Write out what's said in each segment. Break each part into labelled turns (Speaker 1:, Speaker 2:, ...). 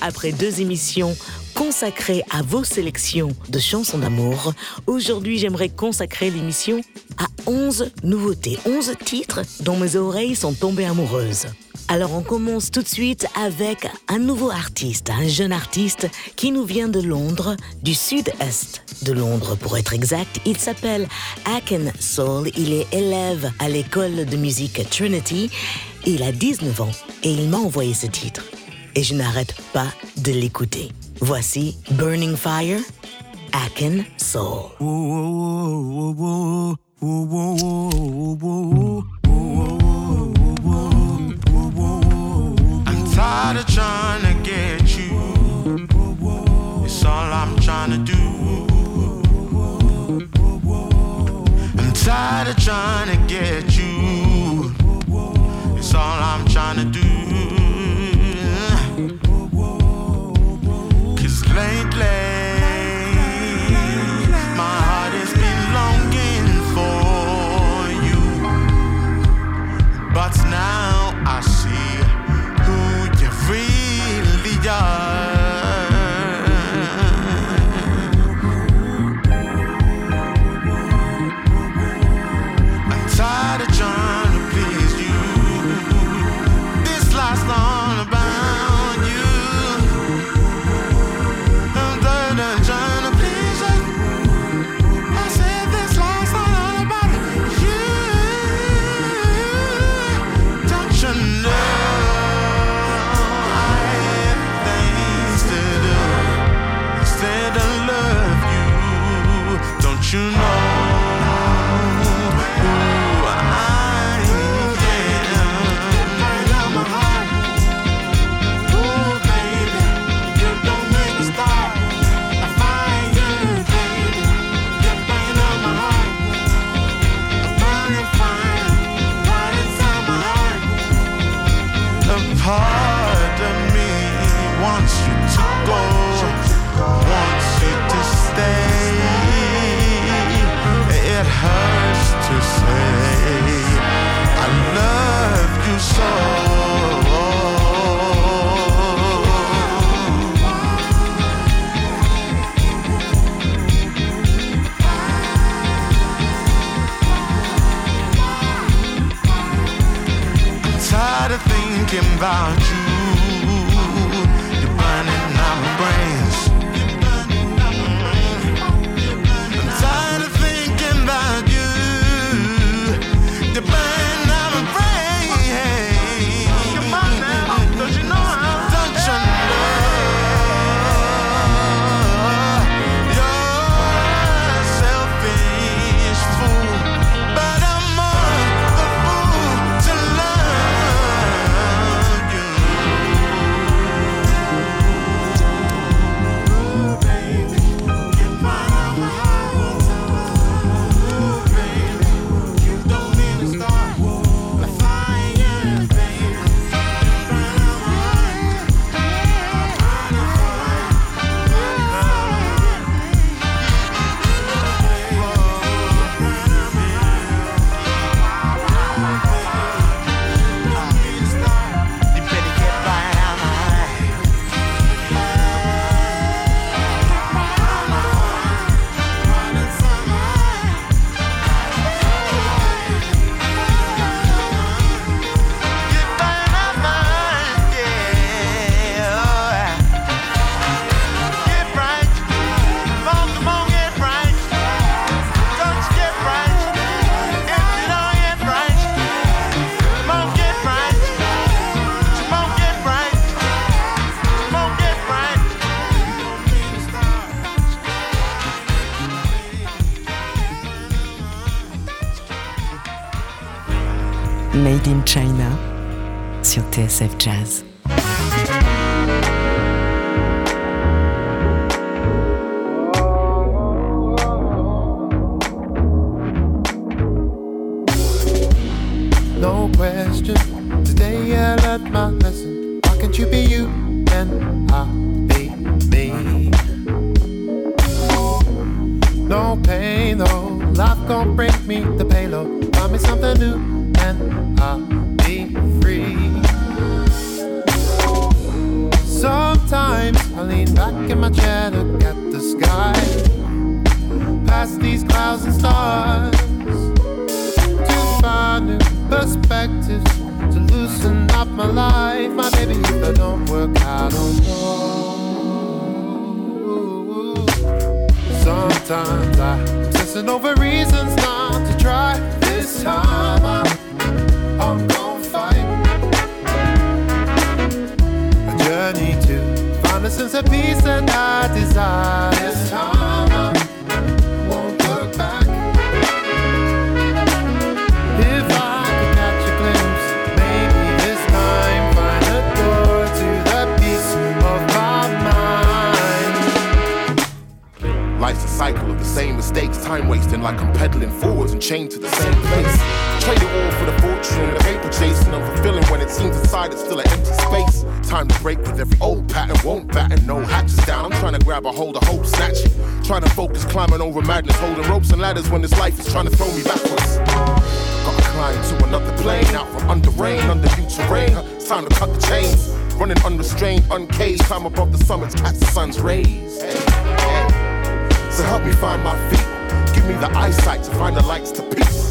Speaker 1: Après deux émissions consacrées à vos sélections de chansons d'amour, aujourd'hui j'aimerais consacrer l'émission à 11 nouveautés, 11 titres dont mes oreilles sont tombées amoureuses. Alors on commence tout de suite avec un nouveau artiste, un jeune artiste qui nous vient de Londres, du sud-est de Londres pour être exact. Il s'appelle Aken Soul, il est élève à l'école de musique Trinity, il a 19 ans et il m'a envoyé ce titre. Et je n'arrête pas de l'écouter. Voici Burning Fire, Aken Soul.
Speaker 2: tired of trying to get you. I'm. I'm tired of trying to get you. I'm. About you.
Speaker 3: TSF Jazz.
Speaker 4: Time
Speaker 5: wasting like I'm pedaling forwards and chained to the same place. Trade it all for the fortune, the paper chasing, unfulfilling when it seems inside it's still an empty space. Time to break with every old pattern, won't batten, no hatches down. I'm trying to grab a hold of hope, snatch it. Trying to focus, climbing over madness, holding ropes and ladders when this life is trying to throw me backwards. Gotta climb to another plane, out from under rain, under new terrain. It's time to cut the chains. Running unrestrained, uncaged, climb above the summits, catch the sun's rays. So help me find my feet. Me the eyesight to find the lights to peace.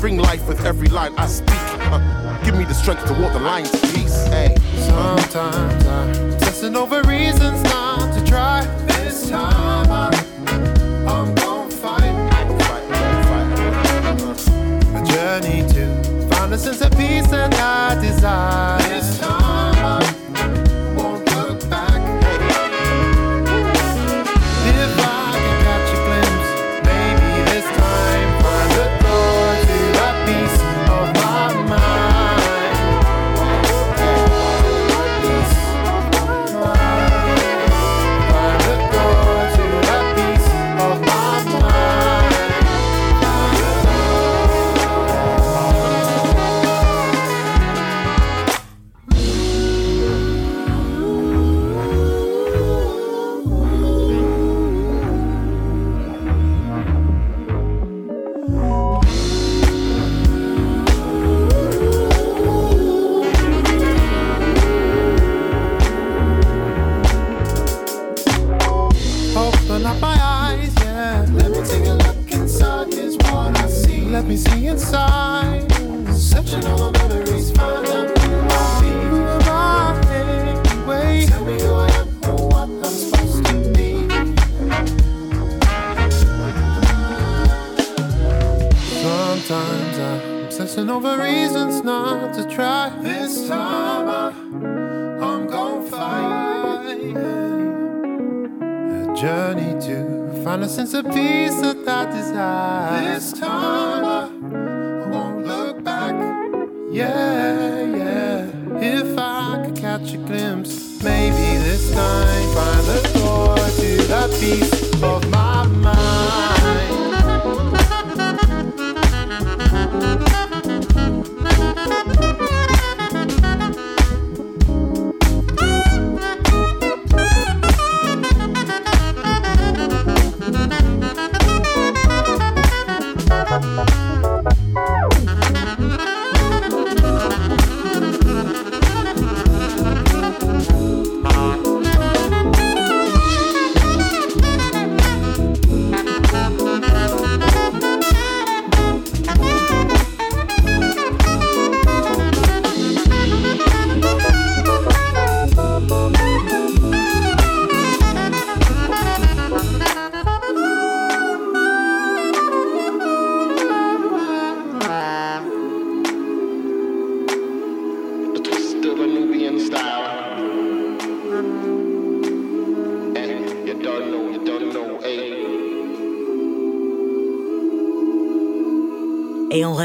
Speaker 5: Bring life with every line I speak. Uh, give me the strength to walk the lines to peace. Hey.
Speaker 4: Sometimes I'm obsessing over reasons not to try. This time I'm, I'm gonna fight a journey to find a sense of peace that I desire. This time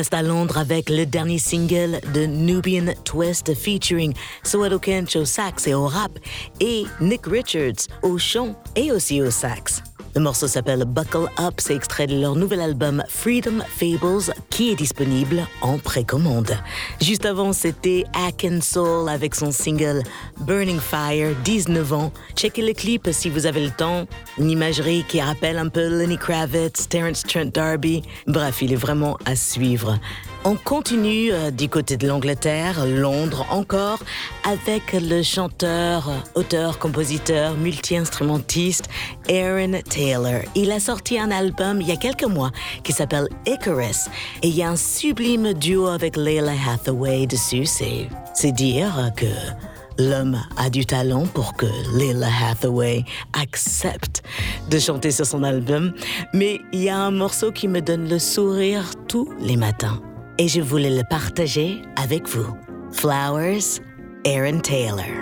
Speaker 1: reste à Londres avec le dernier single de Nubian Twist featuring Soweto Kench au sax et au rap et Nick Richards au chant et aussi au sax.
Speaker 6: Le morceau s'appelle Buckle Up, c'est extrait de leur nouvel album Freedom Fables qui est disponible en précommande. Juste avant, c'était Akin Soul avec son single Burning Fire, 19 ans. Checkez le clip si vous avez le temps. Une imagerie qui rappelle un peu Lenny Kravitz, Terence Trent D'Arby. Bref, il est vraiment à suivre. On continue euh, du côté de l'Angleterre, Londres encore, avec le chanteur, auteur, compositeur, multi-instrumentiste Aaron Taylor. Il a sorti un album il y a quelques mois qui s'appelle Icarus et il y a un sublime duo avec Layla Hathaway dessus. C'est, c'est dire que L'homme a du talent pour que Layla Hathaway accepte de chanter sur son album, mais il y a un morceau qui me donne le sourire tous les matins et je voulais le partager avec vous. Flowers, Aaron Taylor.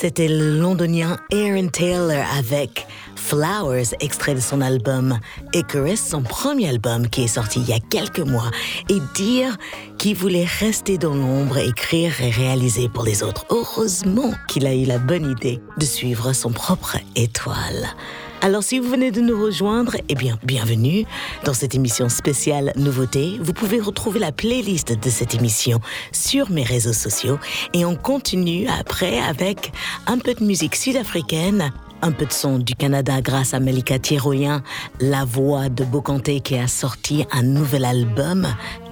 Speaker 6: C'était le londonien Aaron Taylor avec Flowers, extrait de son album Icarus, son premier album qui est sorti il y a quelques mois, et dire qu'il voulait rester dans l'ombre, écrire et réaliser pour les autres. Heureusement qu'il a eu la bonne idée de suivre son propre étoile. Alors si vous venez de nous rejoindre, eh bien bienvenue dans cette émission spéciale Nouveauté. Vous pouvez retrouver la playlist de cette émission sur mes réseaux sociaux et on continue après avec un peu de musique sud-africaine, un peu de son du Canada grâce à Melika Thiroyen, la voix de Bokanté qui a sorti un nouvel album.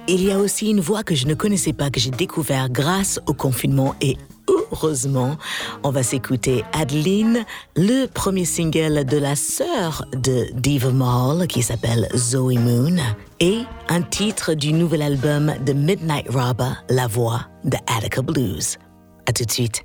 Speaker 6: Il y a aussi une voix que je ne connaissais pas, que j'ai découvert grâce au confinement et
Speaker 7: heureusement, on va s'écouter Adeline, le premier single de la sœur de Diva Mall qui s'appelle Zoe Moon, et un titre du nouvel album de Midnight Robber, La Voix de Attica Blues. À tout de suite.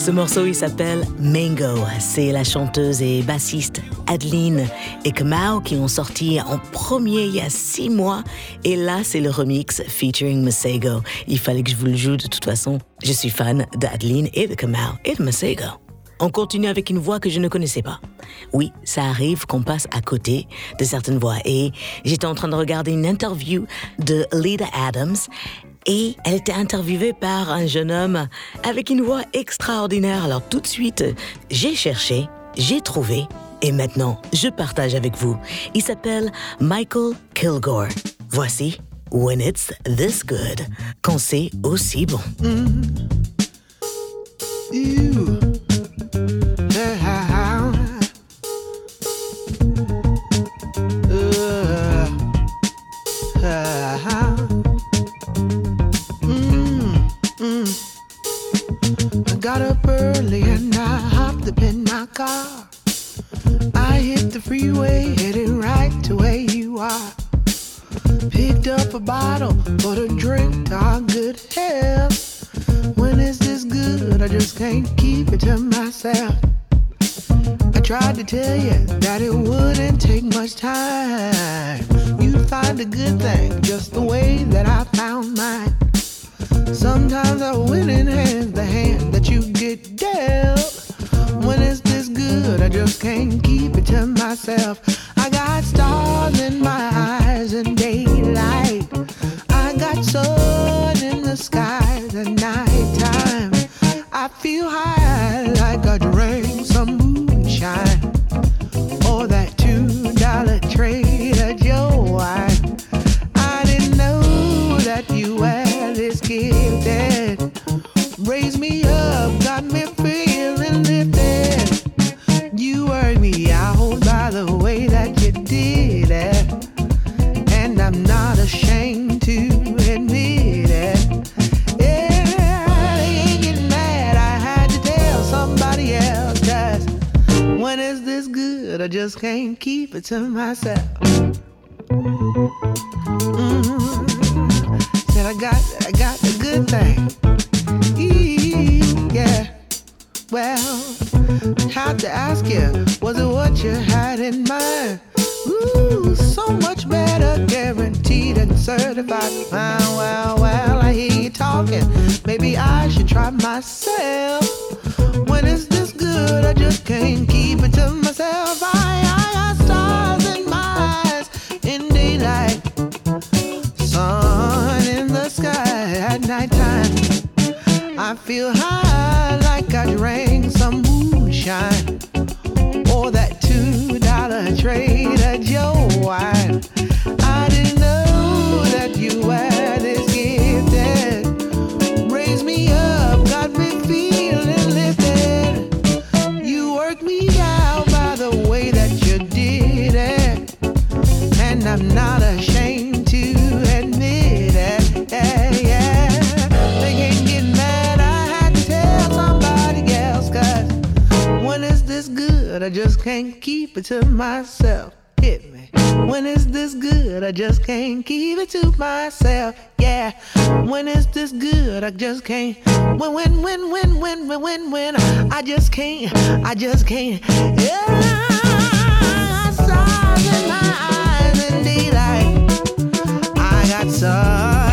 Speaker 7: Ce morceau, il s'appelle Mango. C'est la chanteuse et bassiste Adeline et Kamau qui ont sorti en premier il y a six mois. Et là, c'est le remix featuring Masego. Il fallait que je vous le joue de toute façon. Je suis fan d'Adeline et de Kamau et de Masego. On continue avec une voix que je ne connaissais pas. Oui, ça arrive qu'on passe à côté de certaines voix. Et j'étais en train de regarder une interview de Lida Adams et elle était interviewée par un jeune homme avec une voix extraordinaire. Alors tout de suite, j'ai cherché, j'ai trouvé et maintenant je partage avec vous. Il s'appelle Michael Kilgore. Voici When It's This Good, quand c'est aussi bon.
Speaker 8: You. My car. I hit the freeway, heading right to where you are. Picked up a bottle for a drink to our good health. When is this good? I just can't keep it to myself. I tried to tell you that it wouldn't take much time. You'd find a good thing just the way that I found mine. Sometimes I win in the hand that you get dealt. When is this good? I just can't keep it to myself. I got stars in my eyes just can't keep it to myself. Mm. Said I got, I got the good thing. Yeah. Well, had to ask you, was it what you had in mind? Ooh, so much better, guaranteed and certified. Well, well, well, I hear you talking. Maybe I should try myself. When good? I just can't keep it to myself. I, I stars in my eyes in daylight, sun in the sky at nighttime. I feel high like I drank some moonshine or that two dollar Trader Joe wine. I didn't know that you were can't keep it to myself. Hit me. When is this good? I just can't keep it to myself. Yeah. When is this good? I just can't. When, when, when, when, when, when, when, when. I just can't. I just can't. Yeah. Stars in my eyes in daylight. I got sun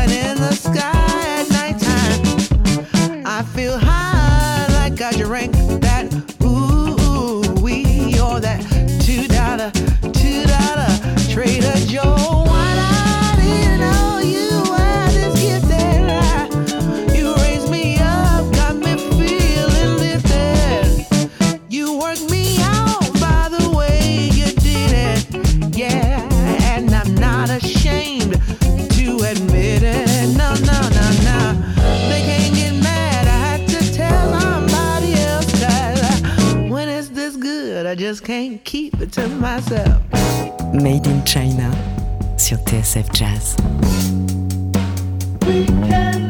Speaker 8: can't keep it to myself.
Speaker 3: Made in China sur TSF Jazz.
Speaker 9: Give me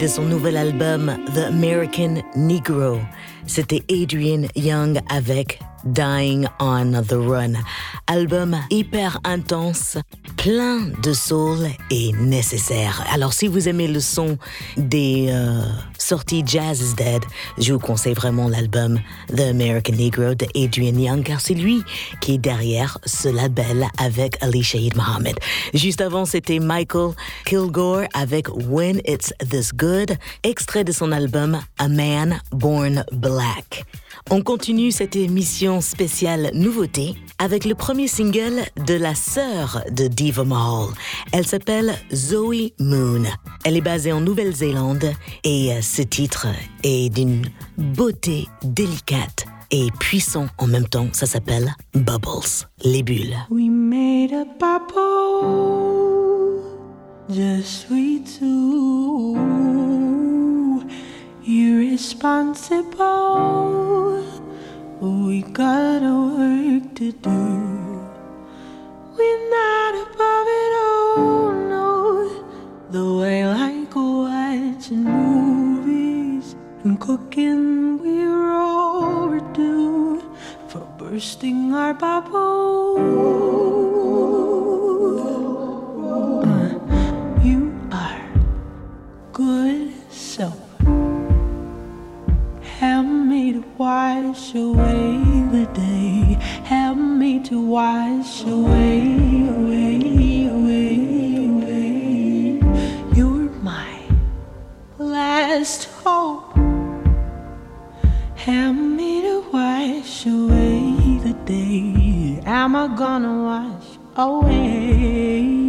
Speaker 1: de son nouvel album The American Negro. C'était Adrian Young avec Dying on the Run. Album hyper intense, plein de soul et nécessaire. Alors si vous aimez le son des euh, sorties Jazz is Dead, je vous conseille vraiment l'album The American Negro de Adrian Young car c'est lui qui est derrière ce label avec Ali Shaheed Mohammed. Juste avant, c'était Michael Kilgore avec When It's This Good, extrait de son album A Man Born Black. On continue cette émission spéciale nouveauté avec le premier single de la sœur de Diva Mahal. Elle s'appelle Zoe Moon. Elle est basée en Nouvelle-Zélande et euh, ce titre est d'une beauté délicate et puissant en même temps. Ça s'appelle Bubbles, les bulles.
Speaker 10: We made a irresponsible. We got work to do. We're not above it all, no. The way like watching movies and cooking, we're overdue for bursting our bubble. Uh, you are good wash away the day. Help me to wash away, away, away, away. You're my last hope. Help me to wash away the day. Am I gonna wash away?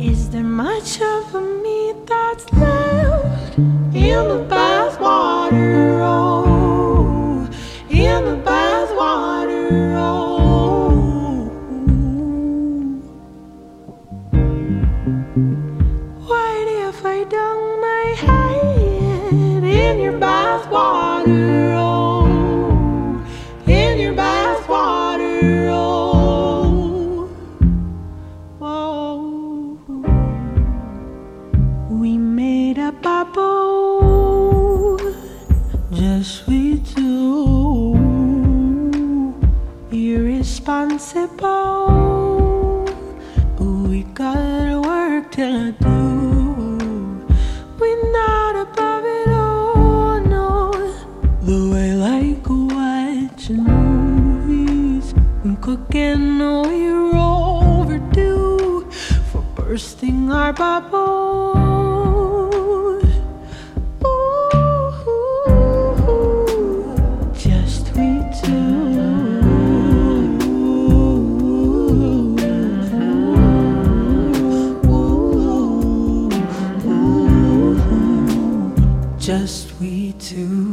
Speaker 10: Is there much of me that's left in the bathwater? Oh, in the bathwater. Oh, I dunk my head in your bathwater? Oh, just we two. Just we two.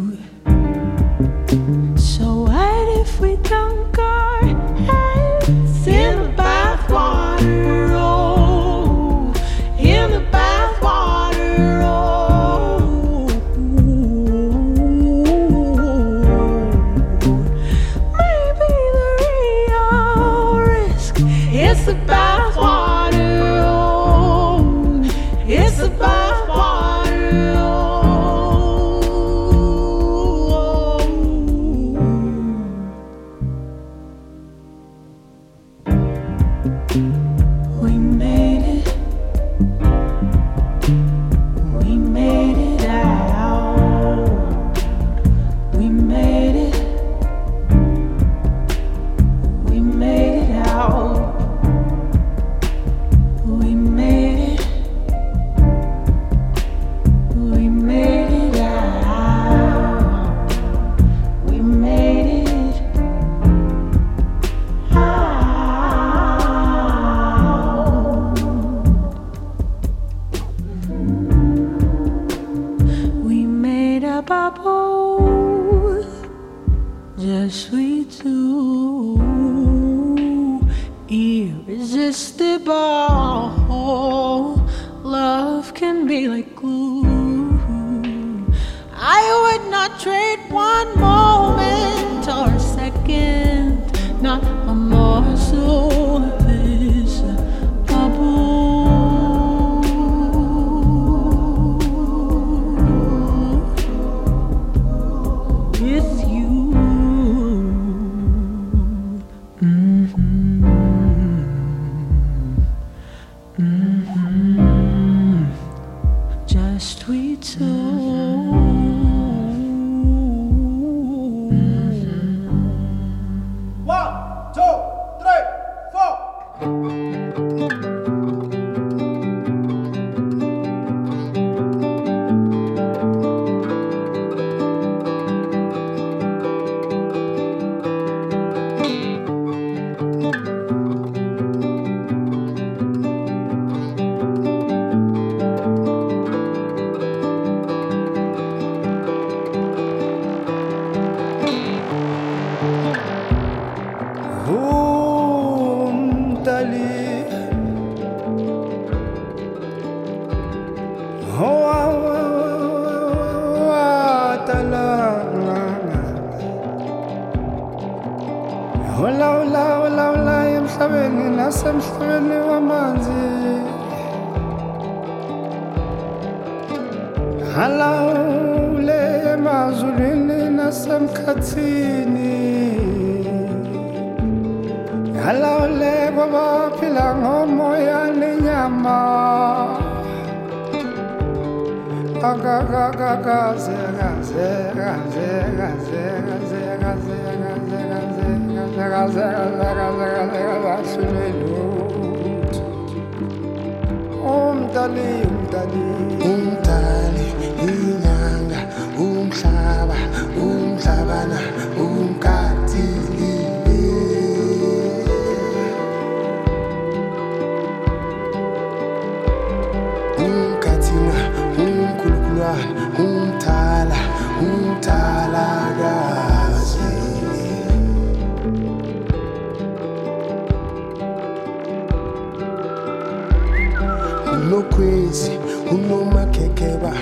Speaker 11: crazy. Uno ma kekeba,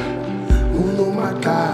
Speaker 11: uno ma kai.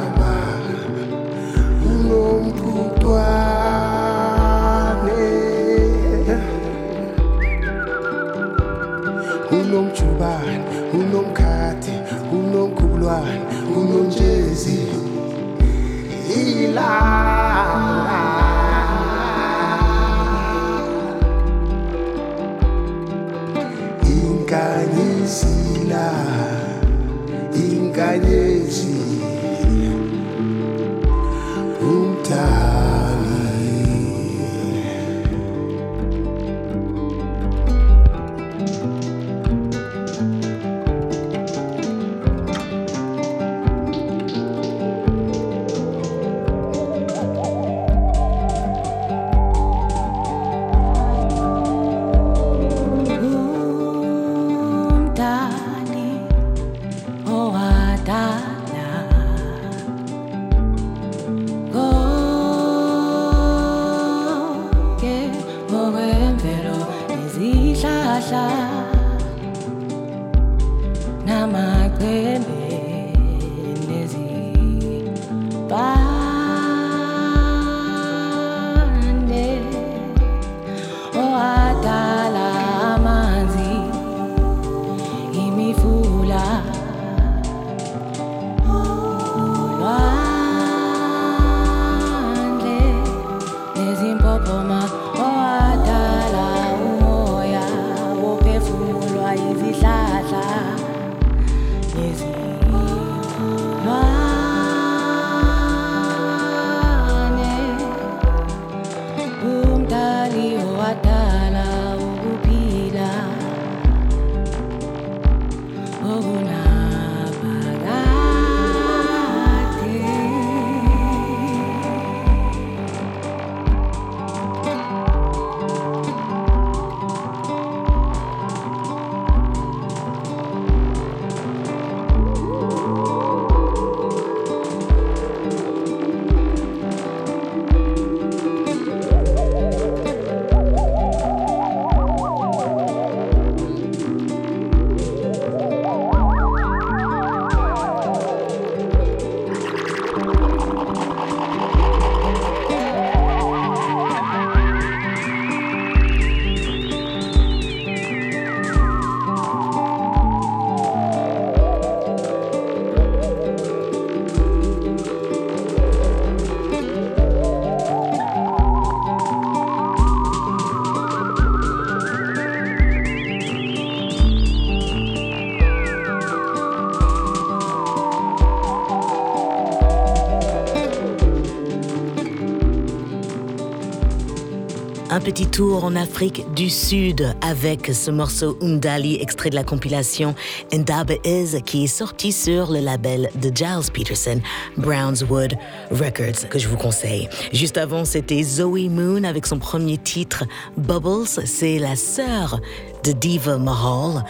Speaker 1: Petit tour en Afrique du Sud avec ce morceau Umdali, extrait de la compilation Ndaba Is, qui est sorti sur le label de Giles Peterson, Brownswood Records, que je vous conseille. Juste avant, c'était Zoe Moon avec son premier titre, Bubbles. C'est la sœur de Diva Mahal.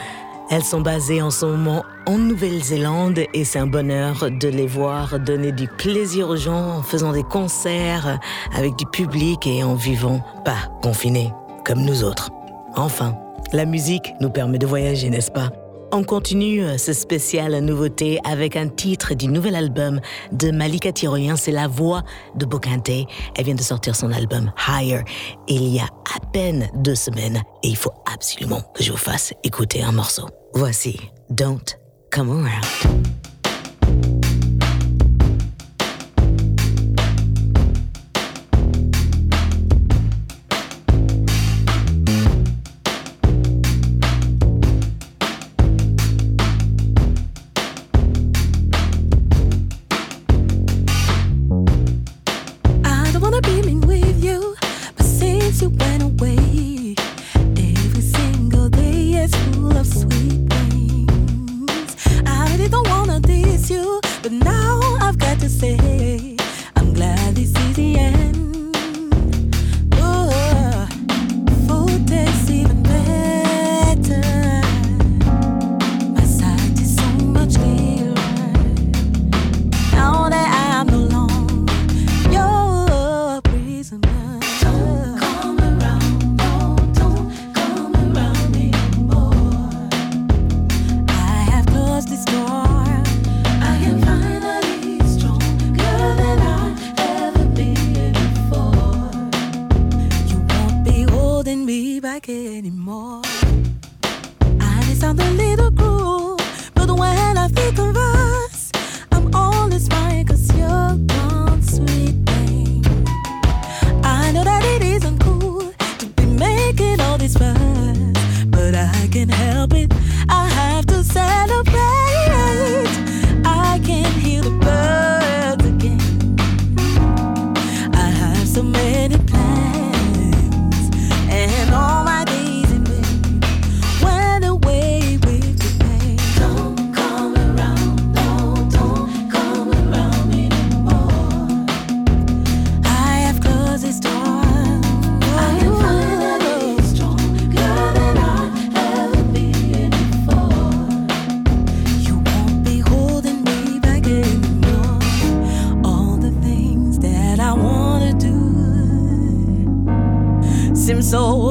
Speaker 1: Elles sont basées en ce moment en Nouvelle-Zélande et c'est un bonheur de les voir donner du plaisir aux gens en faisant des concerts avec du public et en vivant pas confinés comme nous autres. Enfin, la musique nous permet de voyager, n'est-ce pas? On continue ce spécial nouveauté avec un titre du nouvel album de Malika Tyroyen, c'est la voix de Bokante. Elle vient de sortir son album Higher il y a à peine deux semaines et il faut absolument que je vous fasse écouter un morceau. Voici Don't Come Around.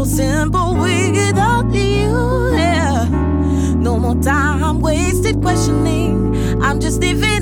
Speaker 10: Simple without you. Yeah. No more time wasted questioning. I'm just living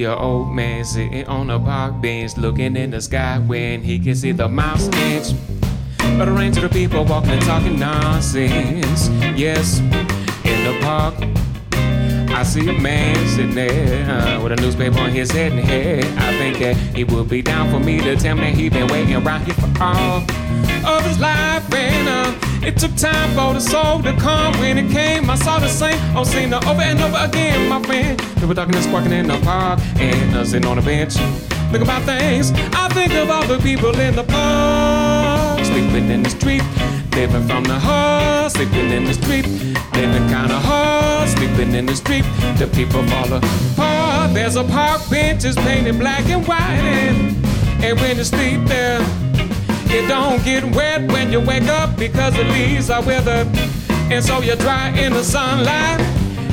Speaker 12: see your old man sitting on a park bench looking in the sky when he can see the mouse stench. But a range of the people walking and talking nonsense. Yes, in the park, I see a man sitting there uh, with a newspaper on his head and head. I think that he would be down for me to tell me he been waiting around here for all of his life. It took time for the soul to come. When it came, I saw the same old scene over and over again, my friend. People talking and squawking in the park and uh, sitting on a bench. Think about things. I think of all the people in the park. Sleeping in the street. Living from the hall, sleeping in the street. Living kinda hard, sleeping in the street. The people fall apart. There's a park bench is painted black and white, and, and when you sleep there, it don't get wet when you wake up because the leaves are withered, and so you dry in the sunlight.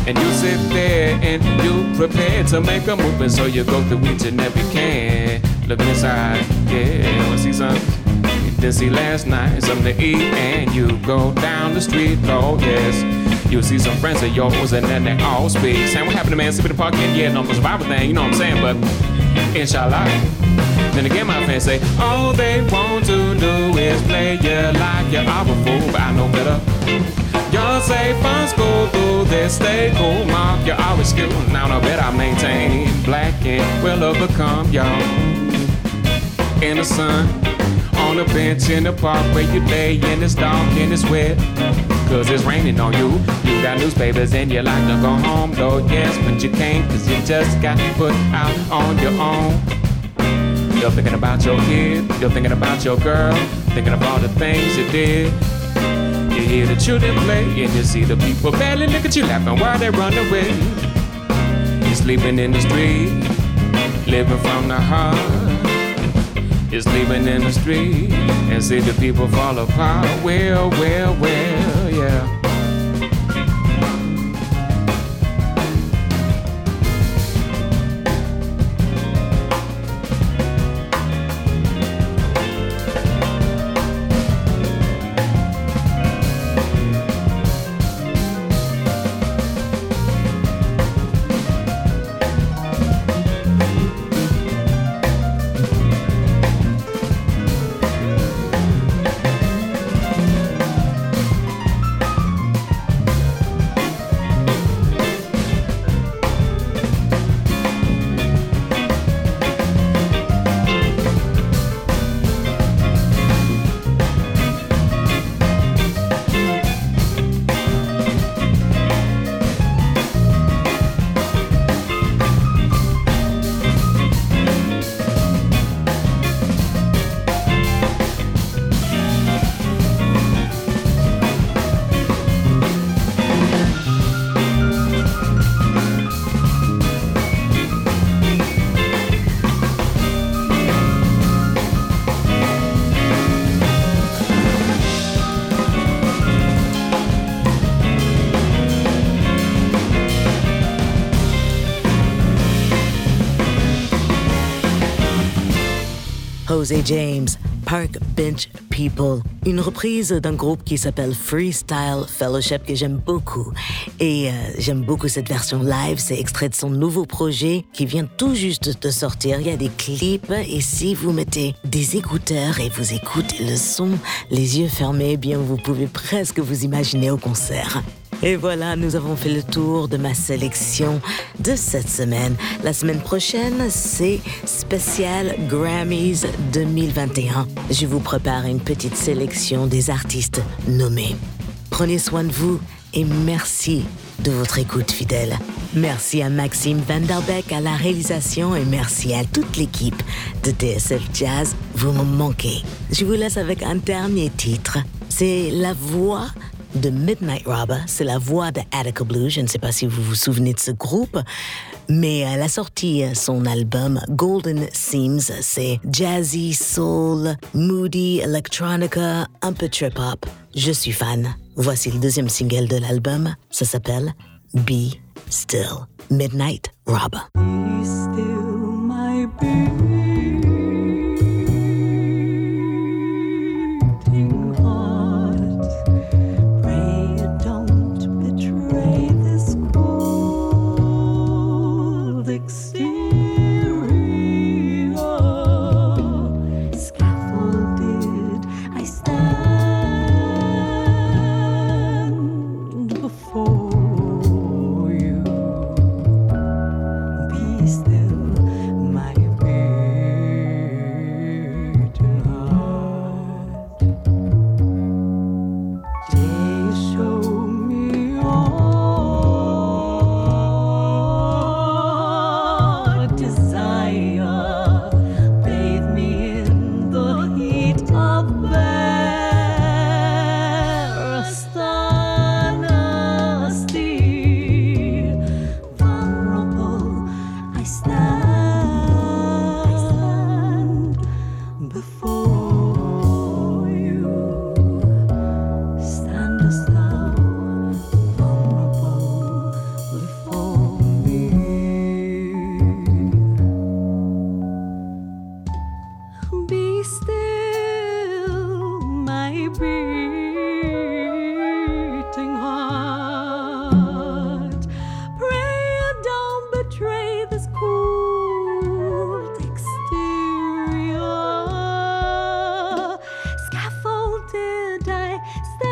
Speaker 12: And you sit there and you prepare to make a move, and so you go through each and every can. Looking inside, yeah, wanna see something. You didn't see last night, something to eat, and you go down the street, oh yes. You see some friends of yours, and then they all speak. Saying, what happened to man, sleeping in the park, and yeah, no, survival thing, you know what I'm saying, but inshallah. Then again, my fans say, all they want to do is play you like you're a fool, but I know better. Y'all say fun school through this stay cool mark. You're always school. Now I bet I maintain black and will overcome y'all. In the sun, on a bench in the park where you lay and it's dark and it's wet. Cause it's raining on you. You got newspapers and you like to go home, though, yes, but you can't cause you just got put out on your own. You're thinking about your kid, you're thinking about your girl, thinking all the things you did. You hear the children play and you see the people barely look at you laughing while they run away. You're sleeping in the street, living from the heart. You're sleeping in the street and see the people fall apart. Well, well, well, yeah.
Speaker 1: James, Park Bench People, une reprise d'un groupe qui s'appelle Freestyle Fellowship que j'aime beaucoup. Et euh, j'aime beaucoup cette version live, c'est extrait de son nouveau projet qui vient tout juste de sortir. Il y a des clips et si vous mettez des écouteurs et vous écoutez le son, les yeux fermés, eh bien vous pouvez presque vous imaginer au concert. Et voilà, nous avons fait le tour de ma sélection de cette semaine. La semaine prochaine, c'est spécial Grammys 2021. Je vous prépare une petite sélection des artistes nommés. Prenez soin de vous et merci de votre écoute fidèle. Merci à Maxime Vanderbeck à la réalisation et merci à toute l'équipe de TSF Jazz. Vous me manquez. Je vous laisse avec un dernier titre. C'est la voix de Midnight Robber, c'est la voix de Attica Blue. Je ne sais pas si vous vous souvenez de ce groupe, mais elle a sorti son album Golden Seams. C'est jazzy, soul, moody, electronica, un peu trip hop. Je suis fan. Voici le deuxième single de l'album. Ça s'appelle Be Still. Midnight Robber.
Speaker 13: Scaffolded,
Speaker 10: stay.